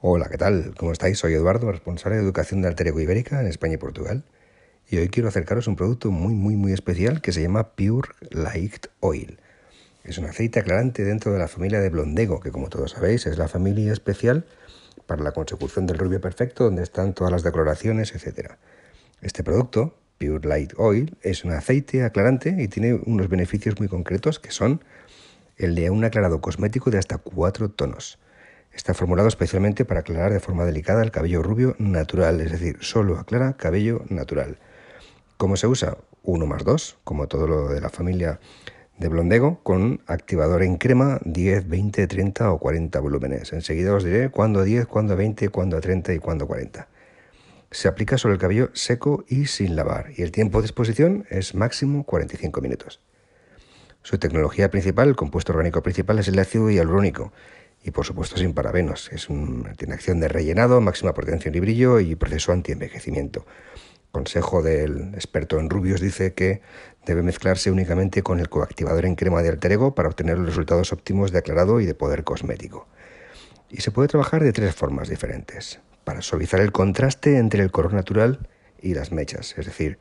Hola, ¿qué tal? ¿Cómo estáis? Soy Eduardo, responsable de educación de Alter Ego Ibérica en España y Portugal. Y hoy quiero acercaros un producto muy, muy, muy especial que se llama Pure Light Oil. Es un aceite aclarante dentro de la familia de Blondego, que como todos sabéis es la familia especial para la consecución del rubio perfecto, donde están todas las decoloraciones, etc. Este producto, Pure Light Oil, es un aceite aclarante y tiene unos beneficios muy concretos que son el de un aclarado cosmético de hasta 4 tonos Está formulado especialmente para aclarar de forma delicada el cabello rubio natural, es decir, solo aclara cabello natural. ¿Cómo se usa? 1 más 2, como todo lo de la familia de Blondego, con activador en crema 10, 20, 30 o 40 volúmenes. Enseguida os diré cuándo 10, cuándo 20, cuándo 30 y cuándo 40. Se aplica sobre el cabello seco y sin lavar, y el tiempo de exposición es máximo 45 minutos. Su tecnología principal, el compuesto orgánico principal, es el ácido hialurónico, y por supuesto sin parabenos. Es un, tiene acción de rellenado, máxima protección y brillo y proceso anti-envejecimiento. Consejo del experto en rubios dice que debe mezclarse únicamente con el coactivador en crema de alter ego para obtener los resultados óptimos de aclarado y de poder cosmético. Y se puede trabajar de tres formas diferentes. Para suavizar el contraste entre el color natural y las mechas. Es decir,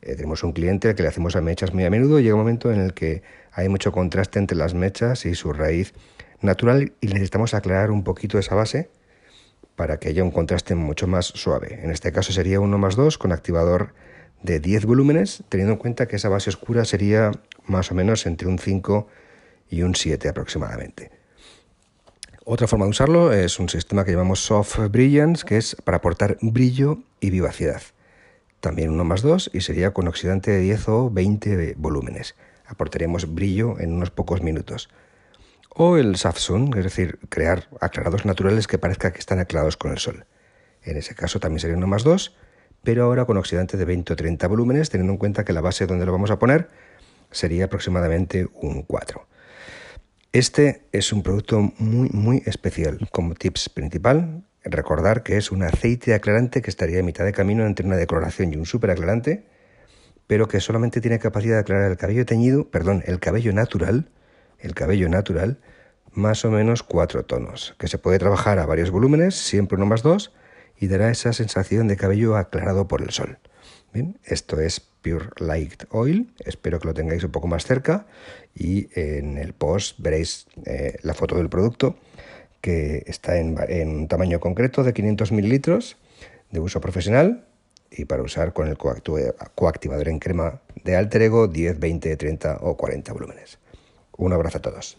eh, tenemos un cliente al que le hacemos a mechas muy a menudo y llega un momento en el que hay mucho contraste entre las mechas y su raíz natural y necesitamos aclarar un poquito esa base para que haya un contraste mucho más suave. En este caso sería 1 más 2 con activador de 10 volúmenes, teniendo en cuenta que esa base oscura sería más o menos entre un 5 y un 7 aproximadamente. Otra forma de usarlo es un sistema que llamamos Soft Brilliance, que es para aportar brillo y vivacidad. También 1 más 2 y sería con oxidante de 10 o 20 volúmenes. Aportaremos brillo en unos pocos minutos o el Safsun, es decir, crear aclarados naturales que parezca que están aclarados con el sol. En ese caso también sería 1 más 2, pero ahora con oxidante de 20 o 30 volúmenes, teniendo en cuenta que la base donde lo vamos a poner sería aproximadamente un 4. Este es un producto muy, muy especial. Como tips principal, recordar que es un aceite aclarante que estaría a mitad de camino entre una decoloración y un super aclarante, pero que solamente tiene capacidad de aclarar el cabello teñido, perdón, el cabello natural, el cabello natural, más o menos cuatro tonos, que se puede trabajar a varios volúmenes, siempre uno más dos, y dará esa sensación de cabello aclarado por el sol. Bien, esto es Pure Light Oil, espero que lo tengáis un poco más cerca y en el post veréis eh, la foto del producto que está en, un tamaño concreto de 500 mililitros de uso profesional y para usar con el coactivador en crema de alter ego 10, 20, 30 o 40 volúmenes. Un abrazo a todos.